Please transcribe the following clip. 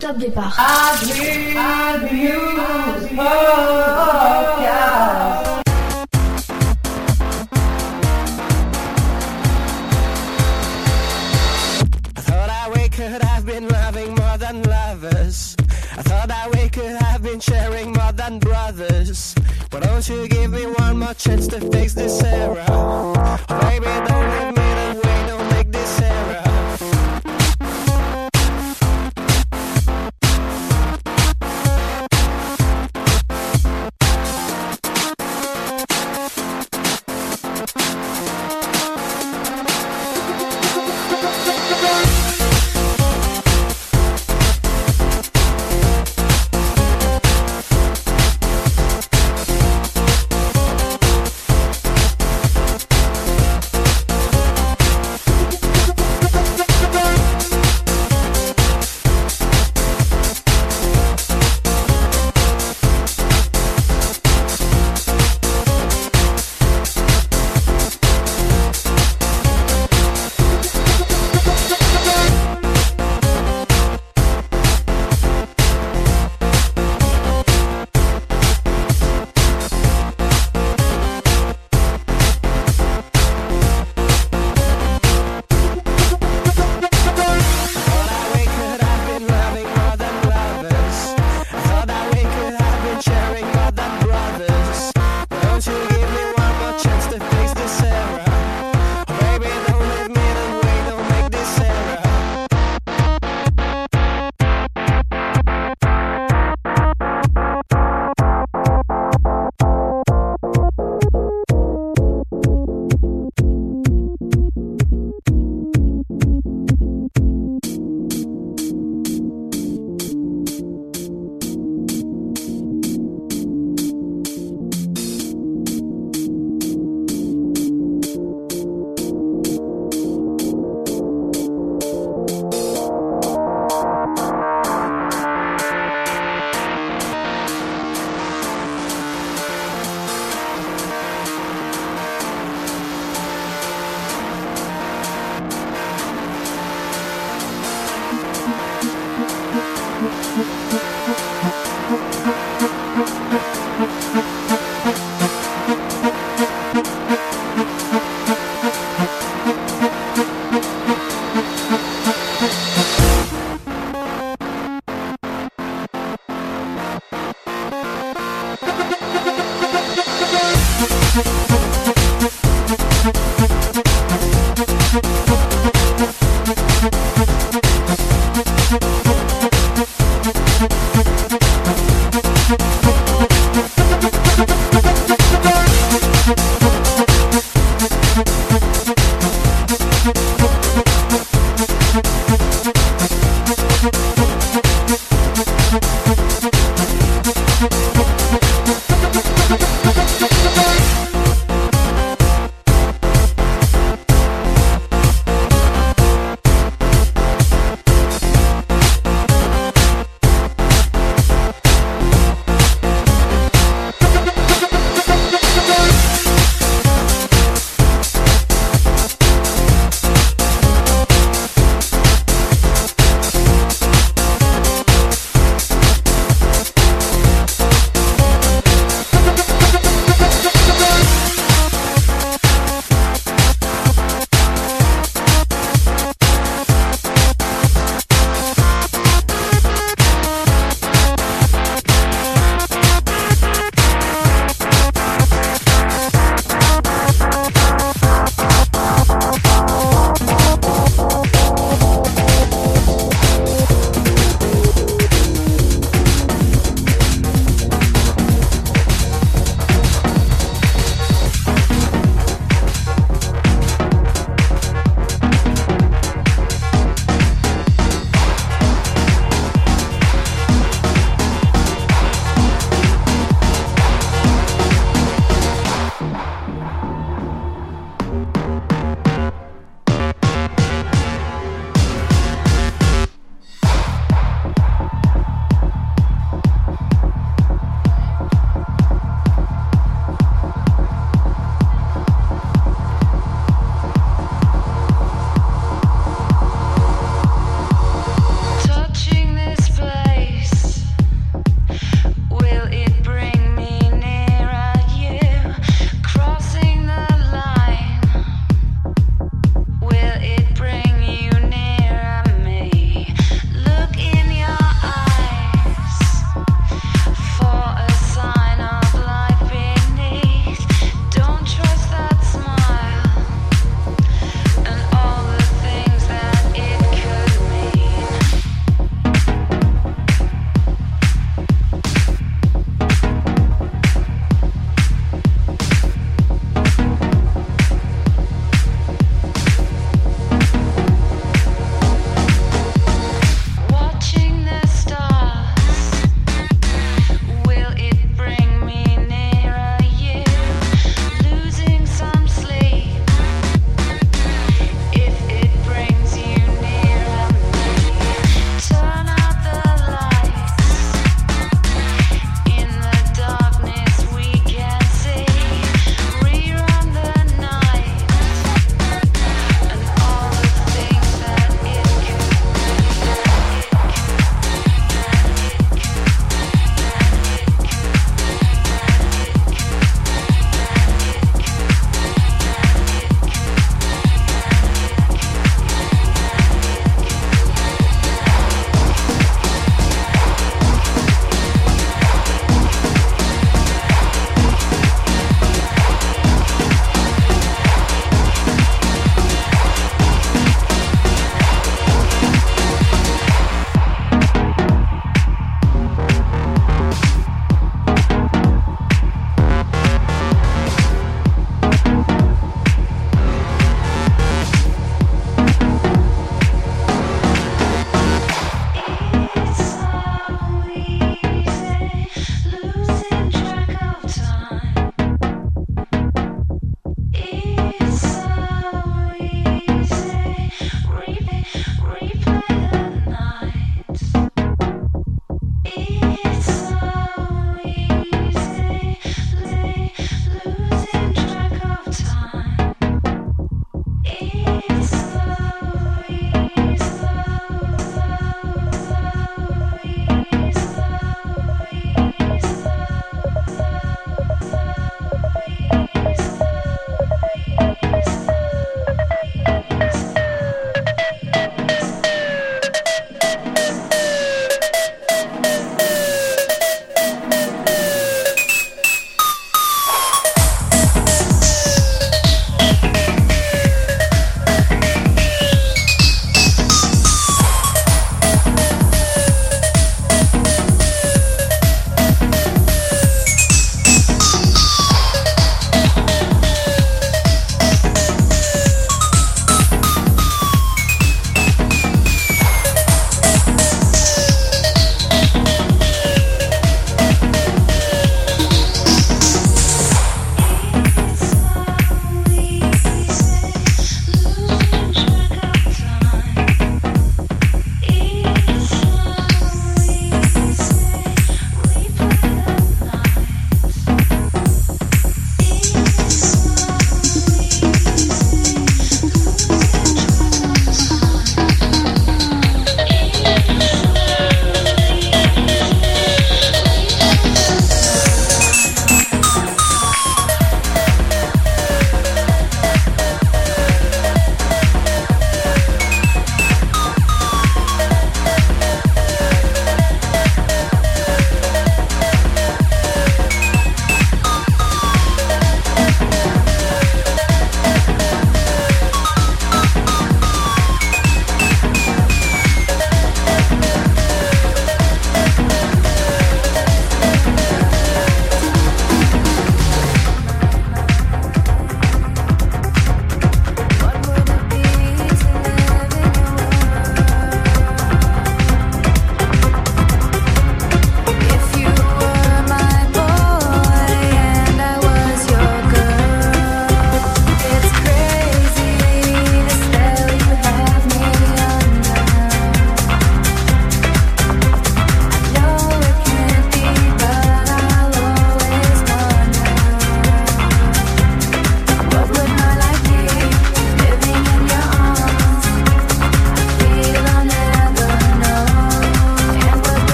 Top départ. I thought that we could have been loving more than lovers. I thought that we could have been sharing more than brothers. Why don't you give me one more chance to fix this error? Baby, don't leave me